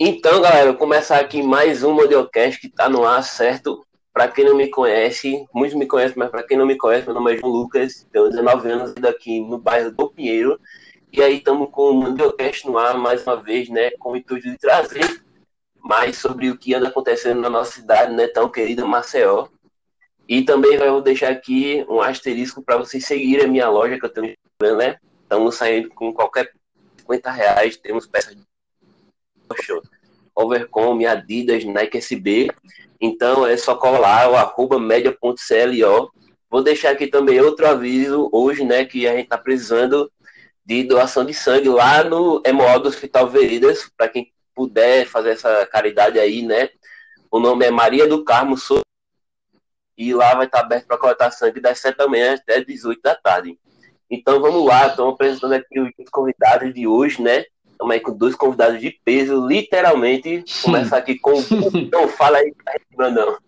Então, galera, começar aqui mais um Modelcast que tá no ar, certo? Para quem não me conhece, muitos me conhecem, mas para quem não me conhece, meu nome é João Lucas, tenho 19 anos aqui no bairro do Pinheiro. E aí estamos com o Modelcast no ar mais uma vez, né? Com o intuito de trazer mais sobre o que anda acontecendo na nossa cidade, né? Tão querida Maceió. E também vou deixar aqui um asterisco para vocês seguirem a minha loja que eu tenho, né? Estamos saindo com qualquer 50 reais, temos peças de Overcome, Adidas, Nike SB. Então é só colar o arroba média.clo. Vou deixar aqui também outro aviso hoje, né, que a gente está precisando de doação de sangue lá no Hemol do Hospital Veridas, para quem puder fazer essa caridade aí, né? O nome é Maria do Carmo Souza e lá vai estar aberto para coletar sangue das 7 da manhã até 18 da tarde. Então vamos lá, estamos apresentando aqui os convidados de hoje, né? Estamos aí com dois convidados de peso, literalmente. Começar aqui com o Então, fala aí, Brandão.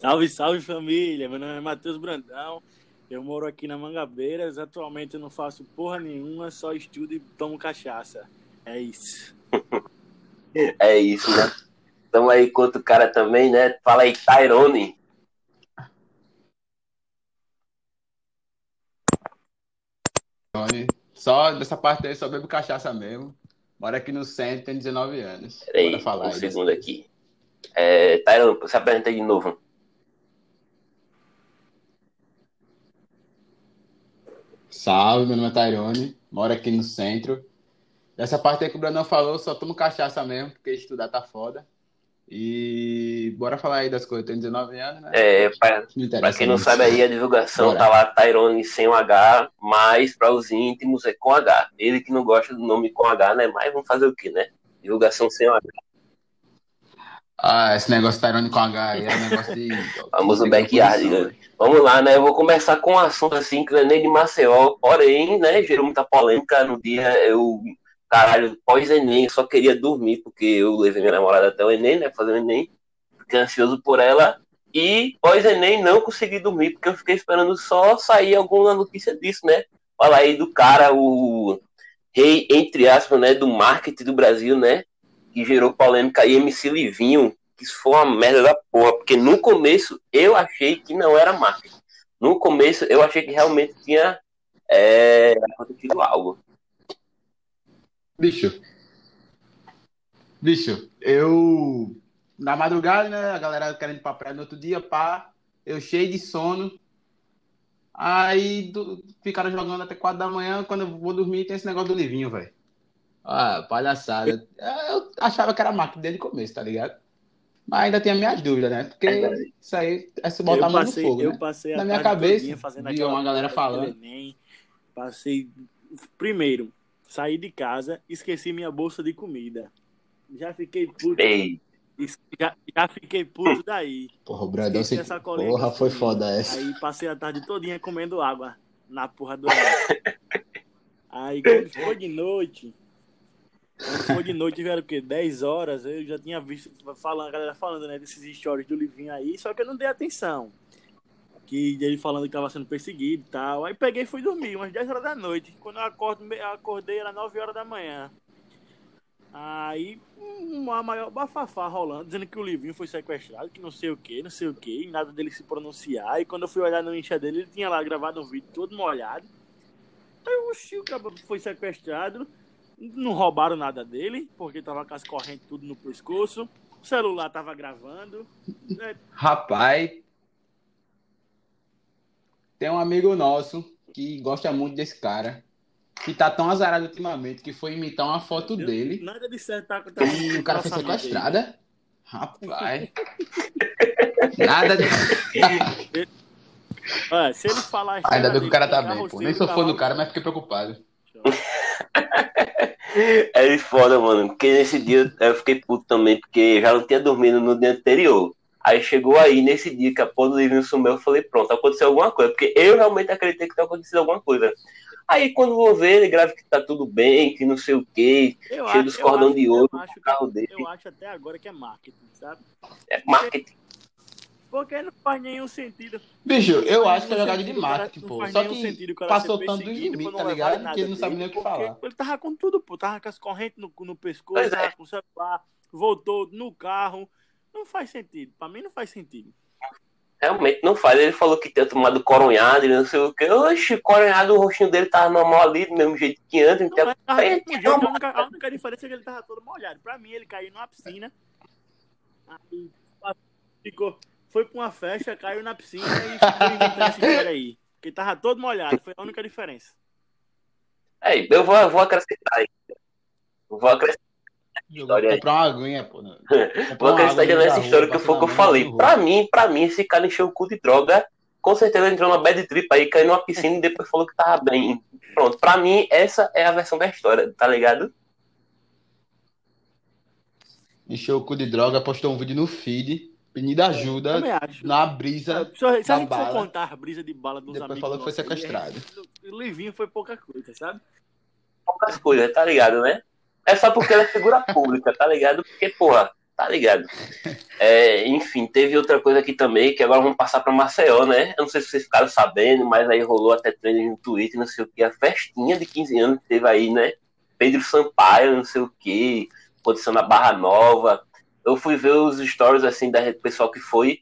Salve, salve família. Meu nome é Matheus Brandão. Eu moro aqui na Mangabeiras. Atualmente eu não faço porra nenhuma, só estudo e tomo cachaça. É isso. é isso, né? Estamos aí com outro cara também, né? Fala aí, Tyrone. Só dessa parte aí, só bebo cachaça mesmo. Mora aqui no centro, tem 19 anos. Peraí, falar um segundo aqui. É, Tyron, se apresenta de novo. Salve, meu nome é Tyrone, moro aqui no centro. Dessa parte aí que o Brandão falou, só tomo cachaça mesmo, porque estudar tá foda. E bora falar aí das coisas. Tem 19 anos, né? É, pra, pra quem não sabe aí, a divulgação bora. tá lá Tyrone sem o H, mas para os íntimos é com H. Ele que não gosta do nome com H, né? Mas vamos fazer o quê, né? Divulgação sem o H. Ah, esse negócio Tyrone com H aí é um negócio de. Vamos no backyard, né? Vamos lá, né? Eu vou começar com um assunto assim, que não é nem de Maceió, porém, né? Gerou muita polêmica no dia. Eu caralho, pós-Enem, só queria dormir, porque eu levei minha namorada até o Enem, né? Fazer o Enem, fiquei ansioso por ela. E pós-Enem não consegui dormir, porque eu fiquei esperando só sair alguma notícia disso, né? Fala aí do cara, o rei, entre aspas, né? Do marketing do Brasil, né? Que gerou polêmica aí, MC Livinho, que isso foi uma merda da porra, porque no começo eu achei que não era marketing. No começo eu achei que realmente tinha é, acontecido algo. Bicho. Bicho, eu. Na madrugada, né? A galera querendo ir pra praia no outro dia, pá. Eu cheio de sono. Aí do, ficaram jogando até quatro da manhã. Quando eu vou dormir, tem esse negócio do livinho, velho. Ah, palhaçada. Eu achava que era máquina desde o começo, tá ligado? Mas ainda tinha minhas dúvidas, né? Porque isso aí é se botar mão no fogo. Eu né? passei Na minha cabeça, vi uma galera falando. passei. Primeiro, Saí de casa, esqueci minha bolsa de comida. Já fiquei puto. Ei. Já, já fiquei puto daí. Porra, o Bradão se... Porra, foi foda essa. Aí passei a tarde todinha comendo água na porra do Aí quando foi de noite, quando foi de noite, tiveram o quê? 10 horas, eu já tinha visto falando, a galera falando, né, desses stories do Livinho aí, só que eu não dei atenção que ele falando que estava sendo perseguido e tal. Aí peguei e fui dormir, umas 10 horas da noite. Quando eu acordo, acordei, era 9 horas da manhã. Aí, uma maior bafafá rolando, dizendo que o Livinho foi sequestrado, que não sei o que, não sei o que, nada dele se pronunciar. E quando eu fui olhar no Insta dele, ele tinha lá gravado um vídeo todo molhado. Aí, oxi, o cara foi sequestrado. Não roubaram nada dele, porque tava com as correntes tudo no pescoço. O celular tava gravando. Rapaz, tem um amigo nosso que gosta muito desse cara. Que tá tão azarado ultimamente que foi imitar uma foto dele. Nada de certo tá, tá E o cara foi sequestrado. Rapaz. nada de. Olha, se ele falar. Ainda bem que o cara tá bem, pô. Nem sou fã do cara, mas fiquei preocupado. É foda, mano. Porque nesse dia eu fiquei puto também, porque já não tinha dormido no dia anterior. Aí chegou aí, nesse dia que a porra do livro sumiu, eu falei, pronto, aconteceu alguma coisa. Porque eu realmente acreditei que tinha acontecido alguma coisa. Aí quando vou ver, ele grava que tá tudo bem, que não sei o quê, eu cheio dos cordão de ouro no carro dele. Eu acho até agora que é marketing, sabe? É marketing. Porque não faz nenhum sentido. Bicho, eu acho que é jogada de marketing, pô. Só que passou tanto dos limites, tá ligado? Que ele não sabe nem o que falar. Ele tava com tudo, pô. Tava com as correntes no, no pescoço, tava é. com o celular voltou no carro. Não faz sentido. Pra mim não faz sentido. Realmente não faz. Ele falou que tinha tomado coronhado e não sei o que. Oxe, coronhado, o rostinho dele tava normal ali, do mesmo jeito que antes. Não, Então, é, tava jeito, a, única, a única diferença é que ele tava todo molhado. Pra mim, ele caiu numa piscina. Aí ficou, foi pra uma festa, caiu na piscina e ficou inventando essa história aí. Porque tava todo molhado. Foi a única diferença. é, eu vou, eu vou acrescentar aí. Eu Vou acrescentar, História aí. comprar uma aguinha, pô. né? vou ainda nessa história que foi o que eu falei. Pra mim, pra mim, esse cara encheu o cu de droga. Com certeza entrou numa bad trip aí, caiu numa piscina e depois falou que tava bem. Pronto, pra mim, essa é a versão da história, tá ligado? Encheu o cu de droga, postou um vídeo no feed, pedindo ajuda Também acho. na brisa. Se, a- se a gente for contar a brisa de bala dos Depois amigos. falou que foi aí, sequestrado. é- O Livinho foi pouca coisa, sabe? poucas coisas, tá ligado, né? É só porque ela é figura pública, tá ligado? Porque, porra, tá ligado? É, enfim, teve outra coisa aqui também, que agora vamos passar pra Maceió, né? Eu não sei se vocês ficaram sabendo, mas aí rolou até trending no Twitter, não sei o que, a festinha de 15 anos que teve aí, né? Pedro Sampaio, não sei o que, aconteceu na Barra Nova. Eu fui ver os stories, assim, da pessoal que foi,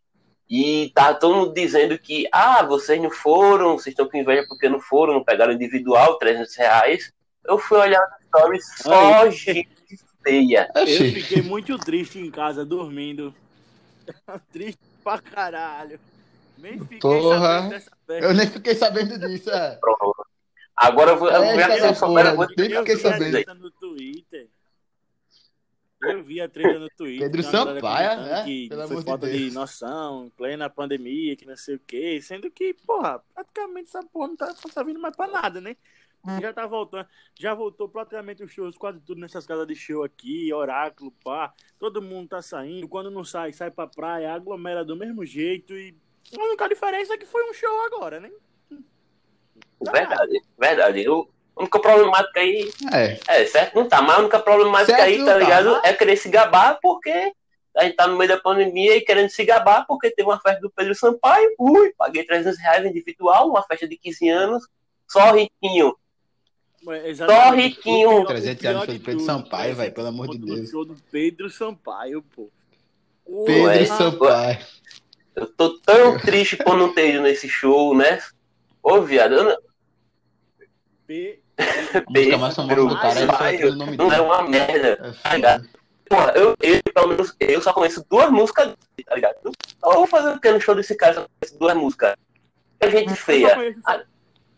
e tava todo mundo dizendo que, ah, vocês não foram, vocês estão com inveja porque não foram, não pegaram individual, 300 reais. Eu fui olhar os stories, só gente feia. Eu Oxi. fiquei muito triste em casa, dormindo. triste pra caralho. Nem fiquei Porra. sabendo dessa festa. Eu nem fiquei sabendo disso, é. Pronto. Agora eu vou, eu vou É, ver tá se da eu eu porra. vou Nem Eu fiquei vi a sabendo. treta no Twitter. Eu vi a treta no Twitter. Pedro Sampaio, né? Que Pelo foi amor de falta de, Deus. noção, plena pandemia, que não sei o quê. Sendo que, porra, praticamente essa porra não tá, não tá vindo mais pra nada, né? Já tá voltando, já voltou praticamente os shows, quase tudo nessas casas de show aqui, Oráculo, pá. Todo mundo tá saindo. Quando não sai, sai pra praia, aglomera do mesmo jeito. E a única diferença é que foi um show agora, né? Verdade, verdade. Eu, a única problemática aí, É. é, certo? Não tá, mas a única problemática Certo aí, tá tá, ligado? mas- É querer se gabar porque a gente tá no meio da pandemia e querendo se gabar porque teve uma festa do Pedro Sampaio. Ui, paguei 300 reais individual, uma festa de 15 anos, só riquinho. É, exatamente. Só riquinho. O pior- o 300 pior anos foi do Pedro tudo, Sampaio, esse velho, pelo amor de Deus. show do Pedro Sampaio, pô. Pedro Ué, Sampaio. Eu tô tão triste por não ter ido nesse show, né? Ô, viado, eu não, P- A música mais famosa do cara é só Sampaio aquele nome não é uma merda. É Tá ligado? Porra, eu, eu, pelo menos, eu só conheço duas músicas dele, tá ligado? Eu vou fazer o que no show desse cara? Só conheço duas músicas. A gente feia.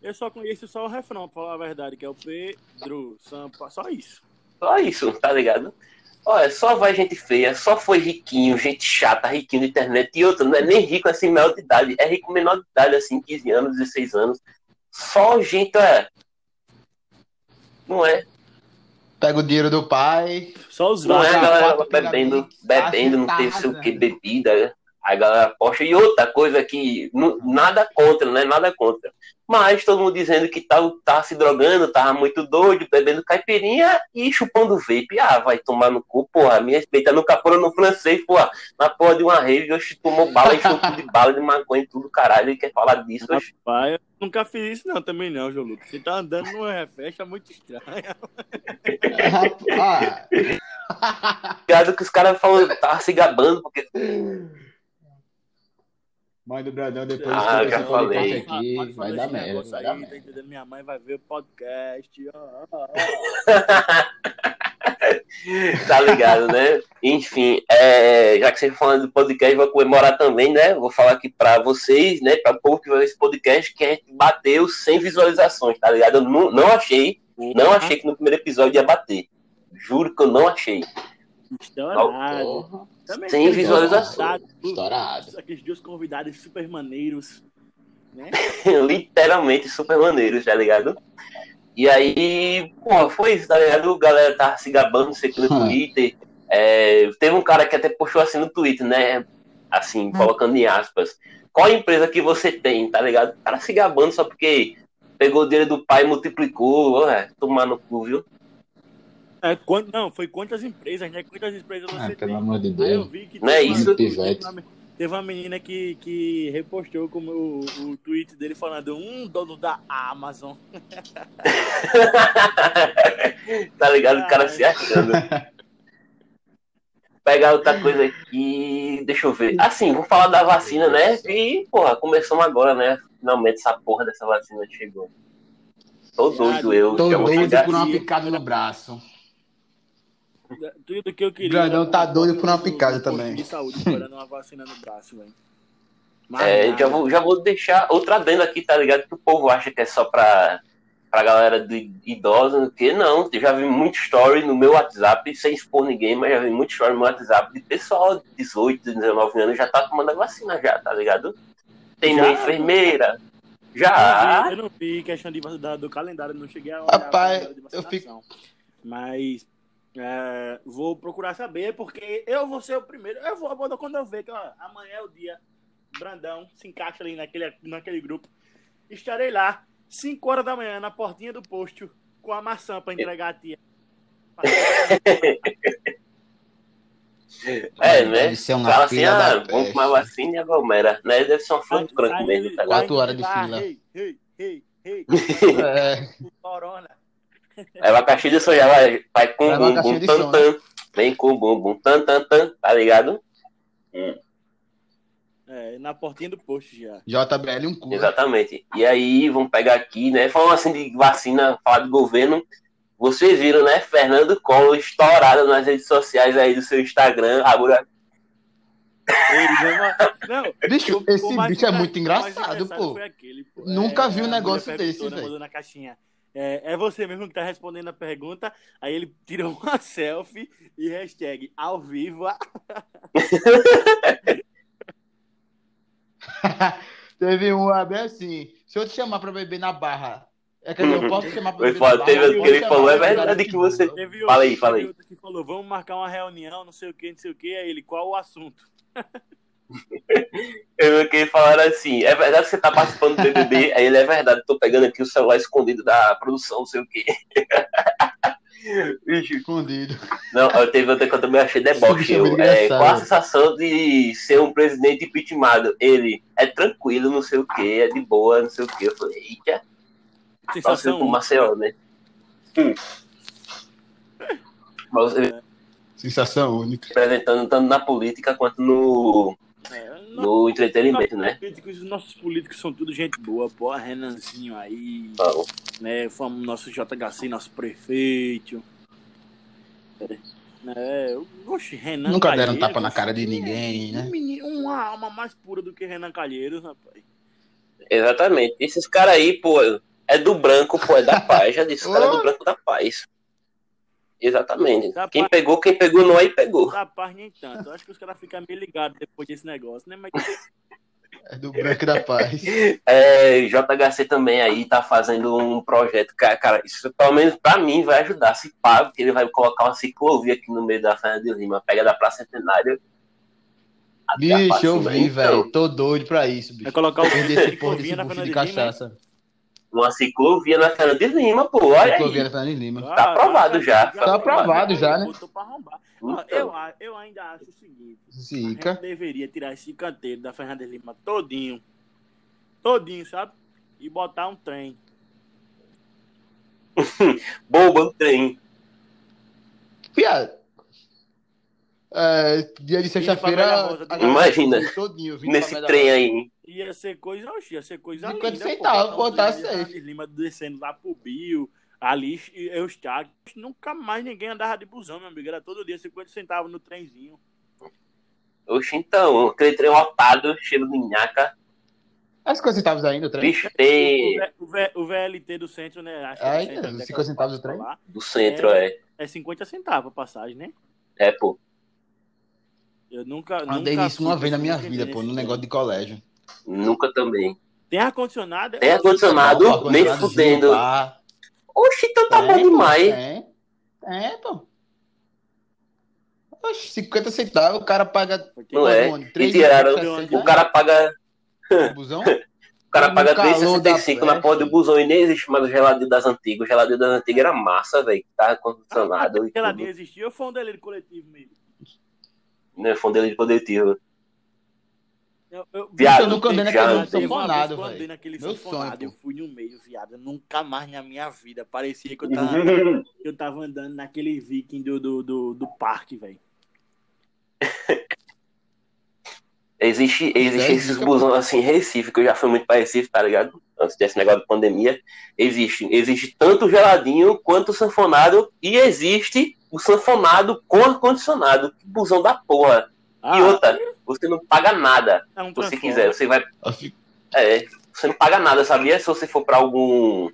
Eu só conheço só o refrão, pra falar a verdade, que é o Pedro Sampaio. Só isso. Só isso, tá ligado? Olha, só vai gente feia, só foi riquinho, gente chata, riquinho de internet. E outra, não é nem rico assim, maior de idade. É rico menor de idade, assim, 15 anos, 16 anos. Só gente, é. Não é? Pega o dinheiro do pai. Só os Não é galera bebendo, bebendo, não tem sei o que, bebida. A galera posta. E outra coisa que nada contra, né? Nada contra. Mas todo mundo dizendo que tá, tá se drogando, tava muito doido, bebendo caipirinha e chupando vape. Ah, vai tomar no cu, porra. Me respeita, nunca foram no francês, porra. Na porra de uma rave, hoje tomou bala, encheu tudo de bala, de maconha e tudo, caralho. E quer falar disso. Rapaz, eu nunca fiz isso não, também não, João Lucas. Você tá andando numa festa muito estranha. Ligado que os caras falam, tava se gabando, porque mãe do Bradão, depois Ah, que já falei. aqui, Pode vai dar merda, vai aí, dar tá merda. entendendo? Minha mãe vai ver o podcast. ó, ó, ó. tá ligado, né? Enfim, é, já que você tá falando do podcast, vou comemorar também, né? Vou falar aqui pra vocês, né? Pra o povo que vai ver esse podcast, que a gente bateu 100 visualizações, tá ligado? Eu não, não achei, não achei que no primeiro episódio ia bater. Juro que eu não achei. Estourado. Porra, Também Sem visualização. estourado. Aqueles dois convidados super maneiros. Né? Literalmente super maneiros, tá ligado? E aí, pô, foi isso, tá ligado? A galera tava se gabando, não sei que, no Hum. Twitter. É, teve um cara que até postou assim no Twitter, né? Assim, colocando em aspas. Qual empresa que você tem, tá ligado? O cara se gabando só porque pegou o dinheiro do pai e multiplicou. Ué, tomar no cu, viu? É, quant- não, foi quantas empresas, né? Quantas empresas você Ah, tem? pelo amor de Aí eu Deus. vi que Não é teve isso? uma- Pivete. Teve uma, teve uma menina que, que repostou como o, o tweet dele falando um dono da Amazon. tá ligado? O cara se achando. pegar outra coisa aqui. Deixa eu ver. Assim, vamos falar da vacina, né? E, porra, começamos agora, né? Finalmente essa porra dessa vacina chegou. Tô doido eu. Tô vou doido por uma picada no braço. Tudo que eu queria. Grandão tá doido por uma picada de também. saúde esperando uma vacina no braço, velho. É, já vou, já vou deixar outra adenda aqui, tá ligado? Que o povo acha que é só pra, pra galera de idosa, que não. Eu já vi muito story no meu WhatsApp, sem expor ninguém, mas já vi muito story no meu WhatsApp de pessoal de 18, 19 anos já tá tomando a vacina já, tá ligado? Tem Já? uma enfermeira. Eu Já. não vi- Eu não vi questão de, da- do calendário, não cheguei a olhar Rapaz, de eu vacinação. Mas é, vou procurar saber, porque eu vou ser o primeiro. Eu vou, vou quando eu ver que ó, amanhã é o dia, Brandão se encaixa ali naquele, naquele grupo. Estarei lá, 5 horas da manhã, na portinha do posto, com a maçã pra entregar a tia. É, né? Deve ser uma Fala assim, ah, vamos tomar vacina e aglomera. Né? Deve ser uma de franco aí mesmo, tá ligado? Quatro horas de lá, fila. Ei, ei, ei, ei, É, corona. Aí o abacaxi de soja vai, vai com Vai bum bum tan som, tan. Vem com bum bum tan tan tan, tá ligado? É, na portinha do posto já. JBL um cu. Exatamente. E aí, vamos pegar aqui, né? Falando assim de vacina, falar de governo. Vocês viram, né? Fernando Collor estourado nas redes sociais aí do seu Instagram. Agora, não, não, Bicho, esse bicho é muito engraçado, pô. aquele, pô. Nunca vi um negócio desse, né, velho. É, é você mesmo que tá respondendo a pergunta. Aí ele tirou uma selfie e hashtag ao vivo. Teve um bem assim. Se eu te chamar pra beber na barra. É que eu posso te chamar pra beber na barra. teve que ele falou, é verdade que você-. Teve Fala aí, outro- fala teve aí. outro que falou, vamos marcar uma reunião, não sei o que, não sei o que. Aí ele, qual o assunto? Eu queria falar assim: é verdade que você tá participando do BBB? Aí ele é verdade, tô pegando aqui o celular escondido da produção, não sei o quê. Escondido. Não, eu teve outra que eu também achei deboche. É Eu, é, qual a sensação de ser um presidente impeachmentado? Ele é tranquilo, não sei o que, é de boa, não sei o que. Eu falei, eita, Sensação. pro Maceió, né? Hum. Sensação única. representando tanto na política quanto no, É, no entretenimento, né? políticos, nossos políticos são tudo gente boa, pô. Renanzinho aí, Então, né? Fomos nosso JHC, nosso prefeito. É, oxe, Renan Nunca deram Calheiros, tapa na cara de é, ninguém, né? um menino- uma alma mais pura do que Renan Calheiros, rapaz. exatamente. Esses caras aí, pô, é do branco, pô, é da paz. Já disse, o cara é do branco da paz. Exatamente. Da Quem paz. pegou, quem pegou não aí pegou. Rapaz, nem tanto. Eu acho que os caras ficam meio ligados depois desse negócio, né? Mas É do branco da paz. É, JHC também aí tá fazendo um projeto, cara, cara, isso pelo menos pra mim vai ajudar, se paga, porque ele vai colocar uma ciclovia aqui no meio da Fernanda de Lima, pega da Praça Centenário. até a Bicho, eu vi, Então, velho. Tô doido pra isso, vai bicho. colocar o Perder esse porra ciclovia desse bucho de Lima, cachaça. Uma ciclovia na Fernanda de Lima, pô, olha Ciclovia aí. na Fernanda de Lima. Ah, Tá aprovado já. Tá aprovado já, né? Então, Eu, eu ainda acho o seguinte: a Zica. gente deveria tirar esse canteiro da Fernanda de Lima todinho. Todinho, sabe? E botar um trem. bomba no trem. Piada. É, dia de sexta-feira. Imagina, Todinho, Nesse trem aí. Ia ser coisa, oxe, ia ser coisa 50 linda. centavos. Fernanda de Lima descendo lá pro Bio, ali, Eustáquio. Nunca mais ninguém andava de busão, meu amigo. Era todo dia 50 centavos no trenzinho. Oxe, então, aquele trem lotado, cheiro de nhaca. As 50 centavos ainda, o trem? Bicho, tem O, V- o VLT do centro, né? Acho que é Ai, do centro, é, daquela 50 centavos o trem? do centro, é. É 50 centavos a passagem, né? É, pô. Eu nunca. Andei nunca nisso uma vez na minha vida, pô, no negócio de colégio. Nunca também. Tem ar-condicionado? Tem ar-condicionado, nem fudendo. Oxe, então tá Tem, bom demais. Tem. É, pô. Oxe, 50 centavos, o cara paga. Não é? onde? E Três tiraram. O cara paga Busão? O cara paga calor da 3,65 na porra do busão e nem existe mais o geladeiro das antigas. O geladeiro das antigas era massa, velho. Tava condicionado e Aquela tudo. nem existiu, foi um delírio coletivo mesmo. Né, Fondeiro de coletivo. Eu, eu, Viado, eu nunca andei já naquele andei. sanfonado, velho. naquele Meu sanfonado, sonho, eu fui no meio, viado. Nunca mais na minha vida. Parecia que eu tava, eu tava andando naquele viking do, do, do, do parque, velho. Existe, existe É, esses fica- busões assim, Recife, que eu já fui muito para Recife, tá ligado? Antes desse negócio de pandemia. Existe, existe tanto o geladinho quanto o sanfonado, e existe o sanfonado com ar-condicionado. Que busão da porra. Ah, E outra, você não paga nada. é um Se você quiser, você vai. Fico- É, você não paga nada, sabia? Se você for para algum.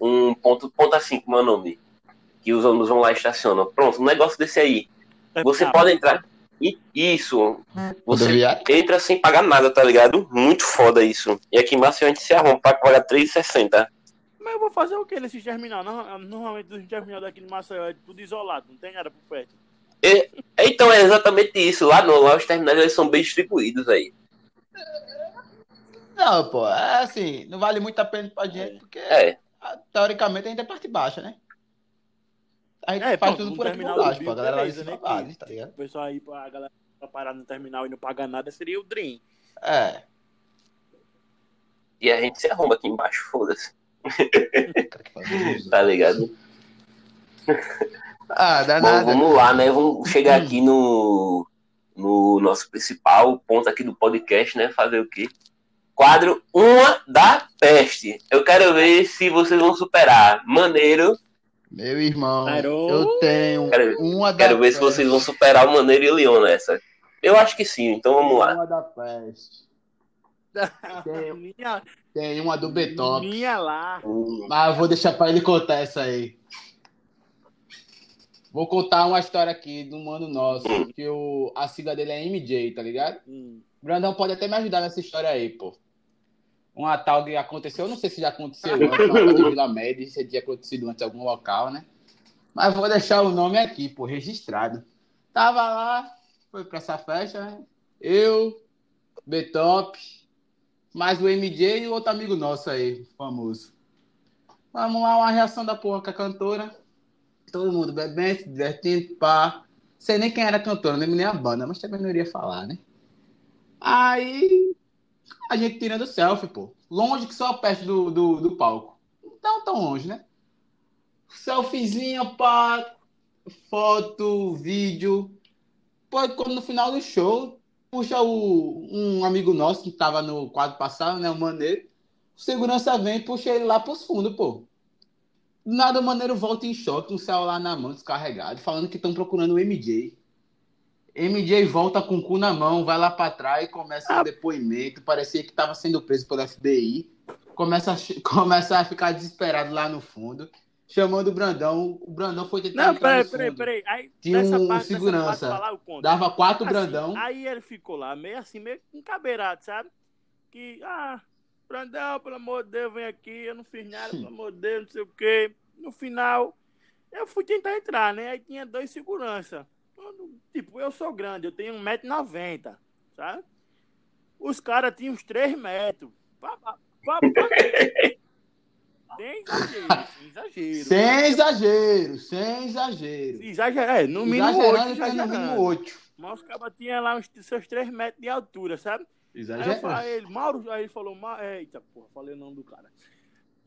Um ponto, ponto assim, como é o nome? Que os ônibus vão lá e estacionam. Pronto, um negócio desse aí. Você Ah, pode entrar. E- Isso. Você Rodoviário? entra sem pagar nada, tá ligado? Muito foda isso. E aqui em Maceió a gente se arruma pra pagar R$3,60. Mas eu vou fazer o que nesse terminal? Não, normalmente os terminais daqui de Maceió é tudo isolado, não tem nada por perto. Então é exatamente isso. Lá, no, lá os terminais eles são bem distribuídos aí. Não, pô, é assim, não vale muito a pena pra gente, porque É. teoricamente a gente é parte baixa, né? A gente É, faz pronto, tudo por aqui terminal por do baixo, pô. A galera lá beleza, cima né, tá ligado? O pessoal aí, a galera pra parar no terminal e não pagar nada seria o Dream. É. E a gente se arruma aqui embaixo, foda-se. Tá ligado? Ah, dá Bom, nada. vamos lá, né? Vamos chegar aqui no, no nosso principal ponto aqui do podcast, né? Fazer o quê? Quadro Uma da Peste. Eu quero ver se vocês vão superar. Maneiro. Meu irmão, Parou. eu tenho Quero- uma da Quero ver se peste. vocês vão superar o Maneiro e o Leon nessa. Eu acho que sim, então vamos lá. Uma da peste. Tem- minha, Tem uma do Betop. minha lá. Mas eu vou deixar pra ele contar essa aí. Vou contar uma história aqui um mano nosso, que o, a sigla dele é MJ, tá ligado? Hum. Brandão pode até me ajudar nessa história aí, pô. Uma tal que aconteceu, eu não sei se já aconteceu antes, uma de Vila Média, se tinha acontecido antes em algum local, né? Mas vou deixar o nome aqui, pô, registrado. Tava lá, foi pra essa festa, né? Eu, Betop, mais o MJ e o outro amigo nosso aí, famoso. Vamos lá, uma reação da porra com a cantora. Todo mundo bebendo, se divertindo, pá. Sei nem quem era a cantora, nem nem a banda, mas também não iria falar, né? Aí a gente tirando selfie, pô. Longe que só perto do, do, do palco. Não tão longe, né? Selfiezinha, pá. Foto, vídeo. Pô, quando no final do show, puxa o, um amigo nosso que tava no quadro passado, né? O Maneiro. O segurança vem e puxa ele lá pros fundos, pô. Nada Maneiro volta em choque, o celular na mão, descarregado, falando que estão procurando o MJ. MJ volta com o cu na mão, vai lá pra trás, começa um depoimento, parecia que estava sendo preso pelo FBI. Começa a, começa a ficar desesperado lá no fundo, chamando o Brandão. O Brandão foi tentar Não, entrar peraí, peraí, peraí. Aí, Tinha um parte, segurança. Parte. Dava quatro Assim, Brandão. Aí ele ficou lá, meio assim, meio encabeirado, sabe? Que, ah, Brandão, pelo amor de Deus, vem aqui, eu não fiz nada, pelo amor de Deus, não sei o quê. No final, eu fui tentar entrar, né? Aí tinha dois segurança. Tipo, eu sou grande, eu tenho 1,90m, sabe? Os caras tinham uns 3 metros. Pá, pá, pá. Sem exagero, sem exagero. Sem exagero, sem exagero. Exagero, é, no mínimo Exagerando, 8, tem no mínimo exagerando. oito. Mas os cabas tinham lá uns seus 3 metros de altura, sabe? Aí eu Exagerando. falei, Mauro, aí ele falou, Ma... eita, porra, falei o nome do cara.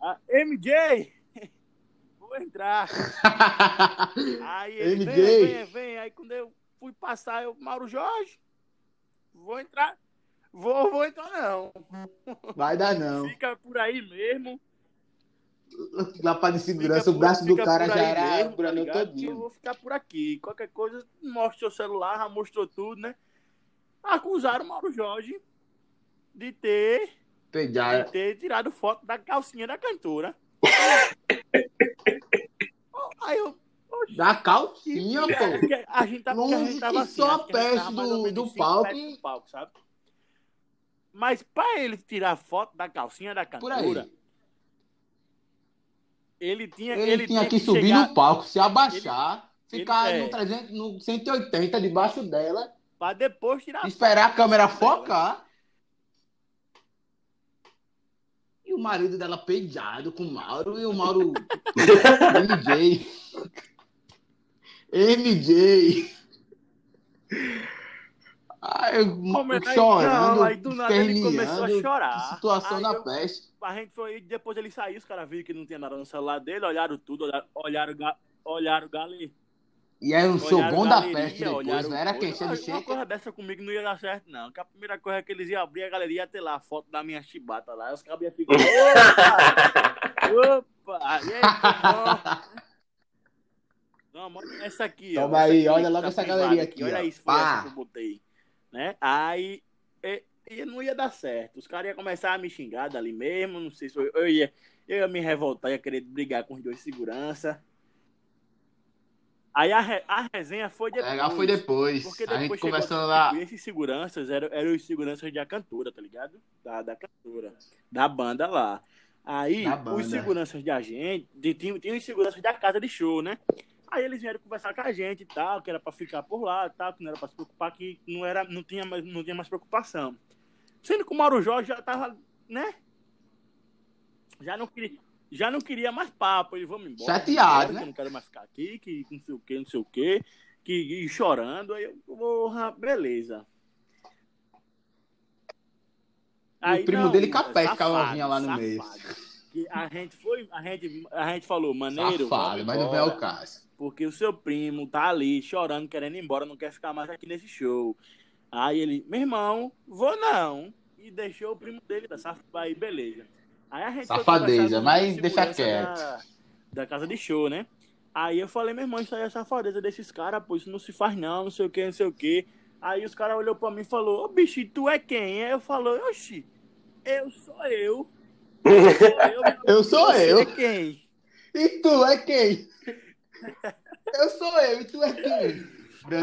Ah, MJ, vou entrar. Aí ele, vem, vem, vem. Aí quando eu fui passar, eu, Mauro Jorge, vou entrar. Vou, vou entrar não. Vai dar não. Fica por aí mesmo. Lá pra de segurança, o braço do cara já era mesmo, o tá ligado? Eu vou ficar por aqui. Qualquer coisa, mostra seu celular, já mostrou tudo, né? Acusaram o Mauro Jorge de ter, de Pegar. ter tirado foto da calcinha da cantora. Aí eu. oxe, Da calcinha, pô. que A gente tava, porque a Longe gente tava que assim, só a perto do- do palco palco, sabe? Mas pra ele tirar foto da calcinha da Por cantora, aí. ele tinha, Ele, tinha que que subir chegar no palco, se abaixar, ele- ficar é. no, 300, no 180 debaixo dela, pra depois tirar esperar a câmera focar. E o marido dela peidado com o Mauro e o Mauro. MJ. MJ. Ai, eu Come- aí- chorando, não, aí do nada ele começou a chorar. que Situação Aí da eu- peste. A gente foi, depois ele saiu, os caras viram que não tinha nada no celular dele, olharam tudo, olharam, olharam, olharam o gali. E aí um show bom da galeria, peste depois, não era o- quem? Cheio de Uma coisa dessa comigo não ia dar certo, não. Que a primeira coisa que eles iam abrir, a galeria ia ter lá a foto da minha chibata lá. Os cabos iam ficar. Opa! Opa! E aí, tudo bom? Não, essa aqui, ó. Toma Essa aí, aqui, olha logo tá essa galeria aqui, Olha ó. isso, foi essa que eu botei. Né? Aí, e, e não ia dar certo. Os caras iam começar a me xingar dali mesmo. Não sei se eu, eu ia, eu ia me revoltar, ia querer brigar com os dois segurança. Aí a, re- a resenha foi depois. Legal foi depois. Porque A depois gente chegou, conversando lá. tipo, esses seguranças eram, eram os seguranças da cantora, tá ligado? Da, da cantora. Da banda lá. Aí, Da banda. os seguranças da gente, de- tinha, tinha os seguranças da casa de show, né? Aí eles vieram conversar com a gente e tal, que era pra ficar por lá e tal, que não era pra se preocupar, que não, era, não, tinha, mais, não tinha mais preocupação. Sendo que o Mauro Jorge já tava, né? Já não queria, já não queria mais papo, ele vamos embora. Chateado, né? Que eu não quero mais ficar aqui, que não sei o que, não sei o que, que e chorando. Aí eu, porra, beleza. E o primo dele capete, safado, com a novinha lá no meio. Que a gente foi, a gente, a gente falou, maneiro, Safado, mas não ao embora, caso. porque o seu primo tá ali chorando, querendo ir embora, não quer ficar mais aqui nesse show. Aí ele, meu irmão, vou não. E deixou o primo dele da saf... aí, beleza. Aí a gente Safadeza, mas deixa quieto. Da, da casa de show, né? Aí eu falei, meu irmão, isso aí é safadeza desses caras, pô, isso não se faz não, não sei o que, não sei o que. Aí os caras olhou pra mim e falou, ô bicho, tu é quem? Aí eu falei, oxi, eu sou eu. Eu sou eu, Eu sou eu. é quem? E tu é quem? Eu sou eu, e tu é quem?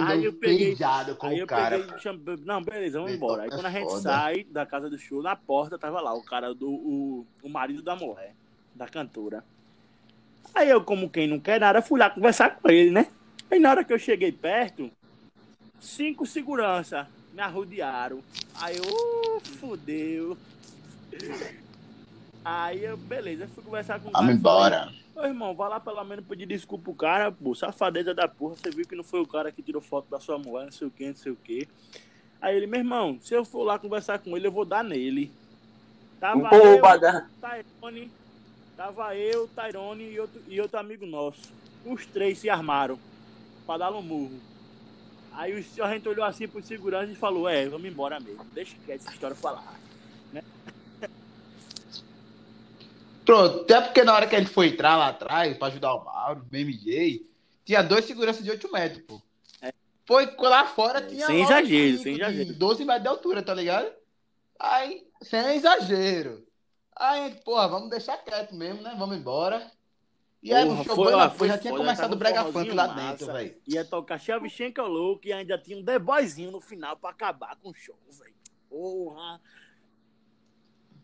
Aí eu peguei- com Aí eu o cara. peguei, não, beleza, vamos embora. Aí é quando a gente foda. sai da casa do show, na porta tava lá o cara do o, o marido da mulher, da cantora. Aí eu, como quem não quer nada, fui lá conversar com ele, né? Aí na hora que eu cheguei perto, cinco segurança me arrodearam. Aí eu, uh, fudeu. Aí eu, beleza, fui conversar com o cara. Vamos e falei, embora. Ô, irmão, vai lá pelo menos pedir desculpa pro cara, pô, safadeza da porra. Você viu que não foi o cara que tirou foto da sua mulher, não sei o que, não sei o que. Aí ele, meu irmão, se eu for lá conversar com ele, eu vou dar nele. Tava Um eu. Tyrone, tava eu, Tyrone e outro, e outro amigo nosso. Os três se armaram pra dar um murro. Aí o senhor a gente olhou assim pro segurança e falou, é, vamos embora mesmo. Deixa que essa história falar. Pronto, até porque na hora que a gente foi entrar lá atrás pra ajudar o Mauro, o MJ, tinha dois seguranças de 8 metros, pô. Foi lá fora, É, tinha. sem exagero, sem exagero. 12 metros de altura, tá ligado? Aí, sem exagero. Aí, porra, vamos deixar quieto mesmo, né? Vamos embora. E aí, Porra, o show foi- ó, lá, foi já tinha foda, começado o Brega Funk lá massa. dentro, velho. Ia tocar Shevchenko louco e ainda tinha um The Boyzinho no final pra acabar com o show, velho. Porra.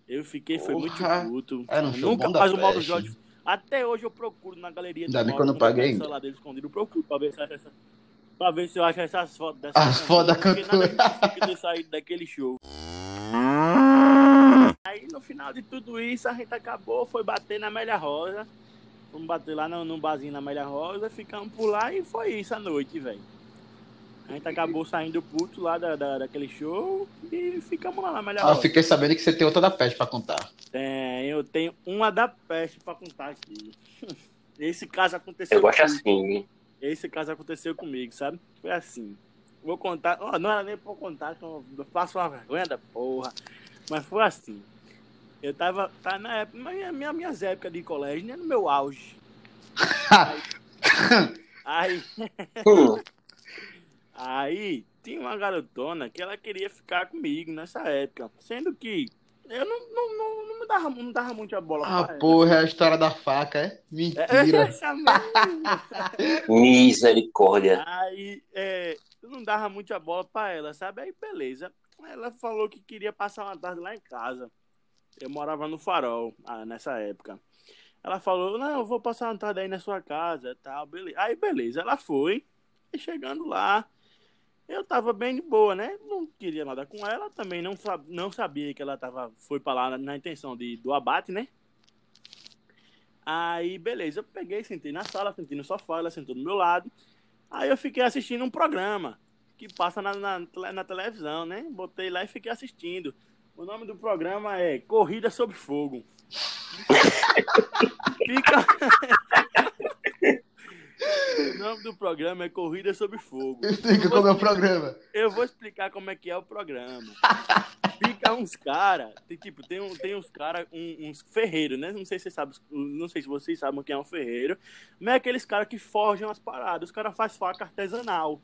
Eu fiquei, foi muito puto. Show Nunca bom da mais o Mauro. Jorge. Até hoje eu procuro na galeria Ainda do bem que eu não paguei no ainda. celular dele escondido, eu procuro pra ver se essa. Pra ver se eu acho essas fotos dessa As fotos da Porque nada cantora. saído daquele show. Aí no final de tudo isso a gente acabou, foi bater na Amélia Rosa. Fomos bater lá no, num barzinho na Amélia Rosa, ficamos por lá e foi isso a noite, velho. A gente acabou saindo puto lá da, da- daquele show e ficamos lá na Amélia Ah, eu fiquei sabendo que você tem outra da peste pra contar. Tem, eu tenho uma da peste pra contar aqui. Esse caso aconteceu Eu gosto comigo. assim. Esse caso aconteceu comigo, sabe? Foi assim. Vou contar. ó, não era nem pra contar, que eu faço uma vergonha da porra. Mas foi assim. Eu tava. Tá na época. Minha, minha, minhas épocas de colégio, né? No meu auge. Aí. Hum, Aí tinha uma garotona que ela queria ficar comigo nessa época. Sendo que eu não, não, não, não, me dava, não dava muita bola Ah, pra ela. porra, é a história da faca, é? Mentira. misericórdia. Aí, é, eu não dava muita bola pra ela, sabe? Aí, beleza. Ela falou que queria passar uma tarde lá em casa. Eu morava no Farol, ah, nessa época. Ela falou, não, eu vou passar uma tarde aí na sua casa, tal, beleza. Aí, beleza, ela foi. E chegando lá, eu tava bem de boa, né? Não queria nada com ela, também não, não sabia que ela tava, foi pra lá na, intenção de, do abate, né? Aí, beleza, eu peguei, sentei na sala, sentei no sofá, ela sentou do meu lado. Aí eu fiquei assistindo um programa que passa na, na, na televisão, né? Botei lá e fiquei assistindo. O nome do programa é Corrida Sob Fogo. Fica. O nome do programa é Corrida Sob Fogo. Explica como é o programa. Eu vou explicar como é que é o programa. Fica uns caras, tem, tipo, tem, um, tem uns caras, um, uns ferreiros, né? Não sei se vocês sabem, não sei se vocês sabem o que é um ferreiro, mas é aqueles caras que forjam as paradas. Os caras fazem faca artesanal.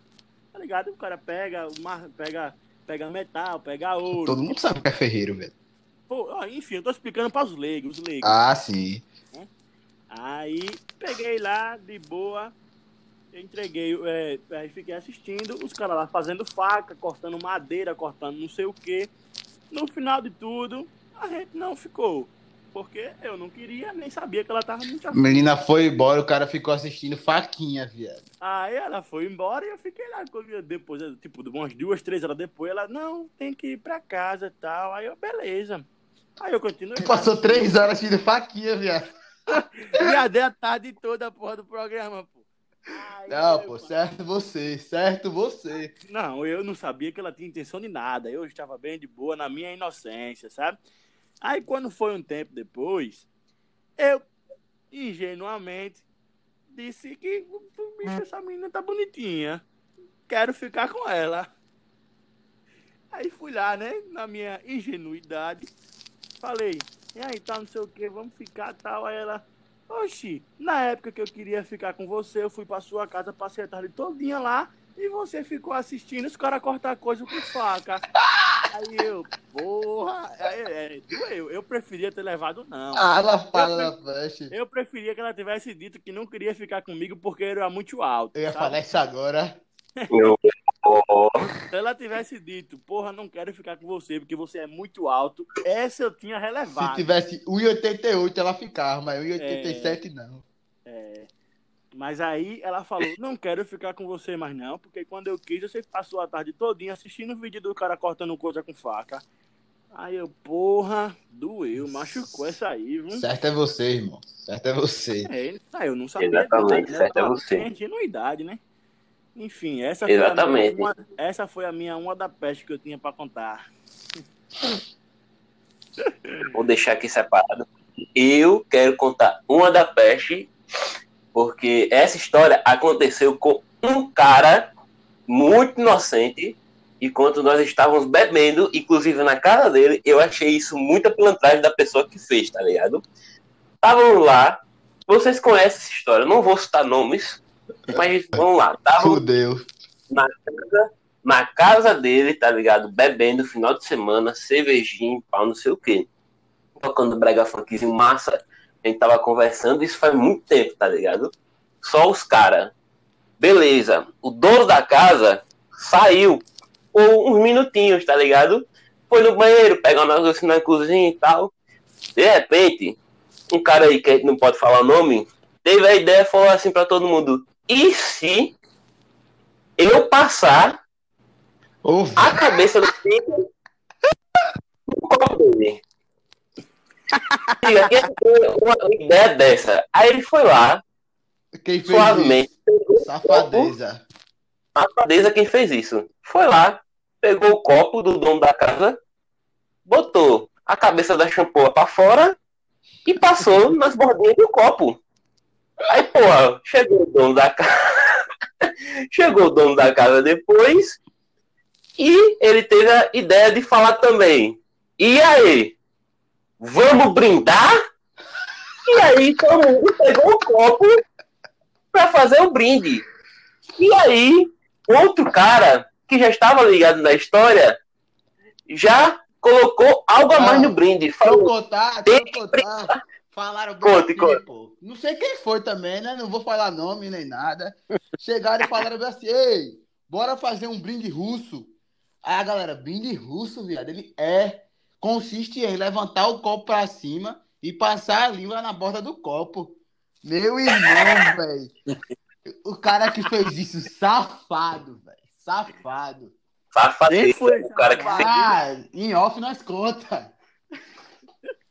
Tá ligado? O cara pega, uma, pega, pega metal, pega ouro. Todo mundo sabe o que é ferreiro, velho. Pô, enfim, eu tô explicando para os leigos, os leigos. Ah, sim. Aí peguei lá, de boa, entreguei, é, aí fiquei assistindo, os caras lá fazendo faca, cortando madeira, cortando não sei o que. No final de tudo, a gente não ficou. Porque eu não queria, nem sabia que ela tava muito afim. menina foi embora, o cara ficou assistindo faquinha, viado. Aí ela foi embora e eu fiquei lá. Depois, tipo, umas duas, três horas depois, ela, não, tem que ir pra casa e tal. Aí eu, beleza. Aí eu continuei. Tu passou três horas assistindo faquinha, viado. Já dei a tarde toda a porra do programa, pô. Aí Não, pô, certo você, certo você. Não, eu não sabia que ela tinha intenção de nada. Eu estava bem de boa na minha inocência, sabe? Aí quando foi um tempo depois, eu ingenuamente disse que bicho, essa menina tá bonitinha. Quero ficar com ela. Aí fui lá, né? Na minha ingenuidade, falei, e aí, tá, não sei o que, vamos ficar tal. Aí ela, oxi, na época que eu queria ficar com você, eu fui pra sua casa, passei a tarde todinha lá, e você ficou assistindo os caras cortar coisa com faca. Aí eu, porra, aí, é, doeu. Eu preferia ter levado não. Ah, ela fala na flecha. Eu preferia que ela tivesse dito que não queria ficar comigo porque eu era muito alto. Eu ia sabe? falar isso agora. Eu, Se ela tivesse dito, porra, não quero ficar com você porque você é muito alto, essa eu tinha Se relevado. tivesse 1,88 ela ficava, mas 1,87 não. É, mas aí ela falou, não quero ficar com você mais não, porque quando eu quis, você passou a tarde todinha assistindo o vídeo do cara cortando coisa com faca. Aí eu, porra, doeu, machucou essa aí, viu? Certo é você, irmão. Certo é você. É, ah, eu não sabia. Exatamente, né? certo é você. com ingenuidade, né? Enfim, essa foi. A minha, uma, essa foi a minha uma da peste que eu tinha pra contar. vou deixar aqui separado. Eu quero contar uma da peste, porque essa história aconteceu com um cara muito inocente. E quando nós estávamos bebendo, inclusive na casa dele, eu achei isso muita pilantragem da pessoa que fez, tá ligado? Estavam lá, vocês conhecem essa história, não vou citar nomes, mas vamos lá. Estavam Fudeu. na casa, na casa dele, tá ligado? Bebendo final de semana, cervejinha, pau, não sei o quê. Tocando brega funkzinho massa. A gente tava conversando, isso faz muito tempo, tá ligado? Só os caras. Beleza. O dono da casa saiu por uns minutinhos, tá ligado? Foi no banheiro, pegar um negócio na cozinha e tal. De repente, um cara aí que a gente não pode falar o nome, teve a ideia e falou assim pra todo mundo: e se eu passar a cabeça do filho no copo dele. Uma ideia dessa? Aí ele foi lá, quem fez suavemente, isso? Safadeza. safadeza quem fez isso. Foi lá, pegou o copo do dono da casa, botou a cabeça da champoa pra fora e passou nas bordinhas do copo. Aí, porra, chegou o dono da casa. chegou o dono da casa depois e ele teve a ideia de falar também. E aí? Vamos brindar? E aí todo mundo pegou o copo pra fazer o brinde. E aí, outro cara que já estava ligado na história já colocou algo a mais Não. no brinde. Deixa eu Falou, contar, deixa eu contar. Falaram bem Conte, assim, conte. pô. Não sei quem foi também, né? Não vou falar nome nem nada. Chegaram e falaram bem assim, ei, bora fazer um brinde russo. Aí a galera, brinde russo, viado, ele é. Consiste em levantar o copo pra cima e passar a língua na borda do copo. Meu irmão, velho. O cara que fez isso, safado, velho. Safado. foi O cara que fez Ah, em off nós conta.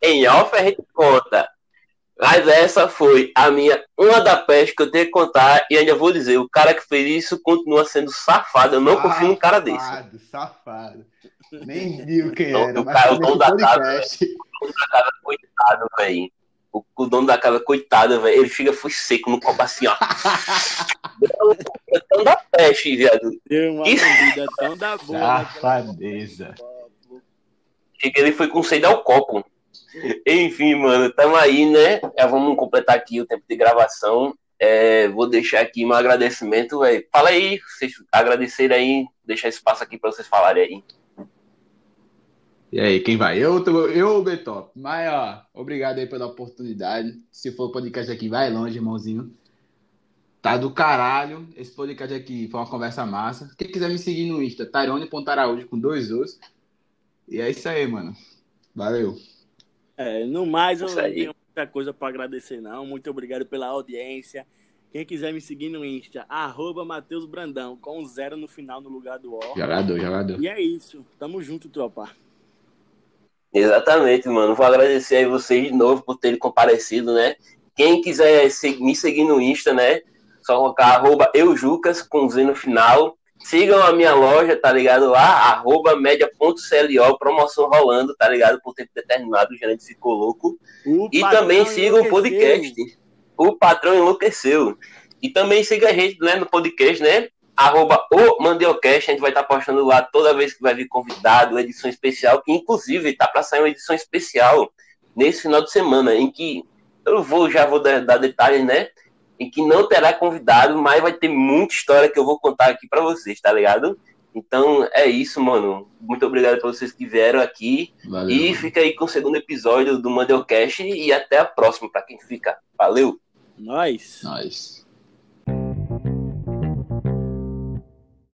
Em off a gente conta. Mas essa foi a minha, uma da peste que eu tenho que contar. E ainda vou dizer, o cara que fez isso continua sendo safado. Eu não confio num cara desse. Safado, safado. Nem viu quem era, o cara- o dono da casa. Coitado, velho. O, o dono da casa, coitado, velho, ele chega, foi seco no copo assim, ó. tão da peste, viado. Deu uma Isso. bebida tão da boa. naquela Safadeza. Chega, ele foi com sede ao copo. Enfim, mano, tamo aí, né? Já vamos completar aqui o tempo de gravação. É, vou deixar aqui um agradecimento, velho. Fala aí, vocês agradecerem aí, deixar espaço aqui pra vocês falarem aí. E aí, quem vai? Eu, eu o Betop? Mas, ó, obrigado aí pela oportunidade. Se for podcast aqui, vai longe, irmãozinho. Tá do caralho. Esse podcast aqui foi uma conversa massa. Quem quiser me seguir no Insta, Tyrone.araújo com dois os. E é isso aí, mano. Valeu. É, no mais, eu não tenho muita coisa pra agradecer, não. Muito obrigado pela audiência. Quem quiser me seguir no Insta, arroba Matheus Brandão, com zero no final no lugar do O. Jogador, jogador. E é isso. Tamo junto, tropa. Exatamente, mano. Vou agradecer aí vocês de novo por terem comparecido, né? Quem quiser se- me seguir no Insta, né? Só colocar arroba eujucas com Z no final. Sigam a minha loja, tá ligado? Lá, arroba média.clo, promoção rolando, tá ligado? Por tempo determinado, o gerente ficou louco. O E também siga o podcast. O patrão enlouqueceu. E também siga a gente né, no podcast, né? Arroba o Mandeocast. A gente vai estar postando lá toda vez que vai vir convidado, edição especial, que inclusive tá para sair uma edição especial nesse final de semana, em que eu vou, já vou dar, dar detalhes, né? Em que não terá convidado, mas vai ter muita história que eu vou contar aqui para vocês, tá ligado? Então é isso, mano. Muito obrigado por vocês que vieram aqui. Valeu. E fica aí com o segundo episódio do Mandelcast e até a próxima para quem fica. Valeu! Nós. Nós.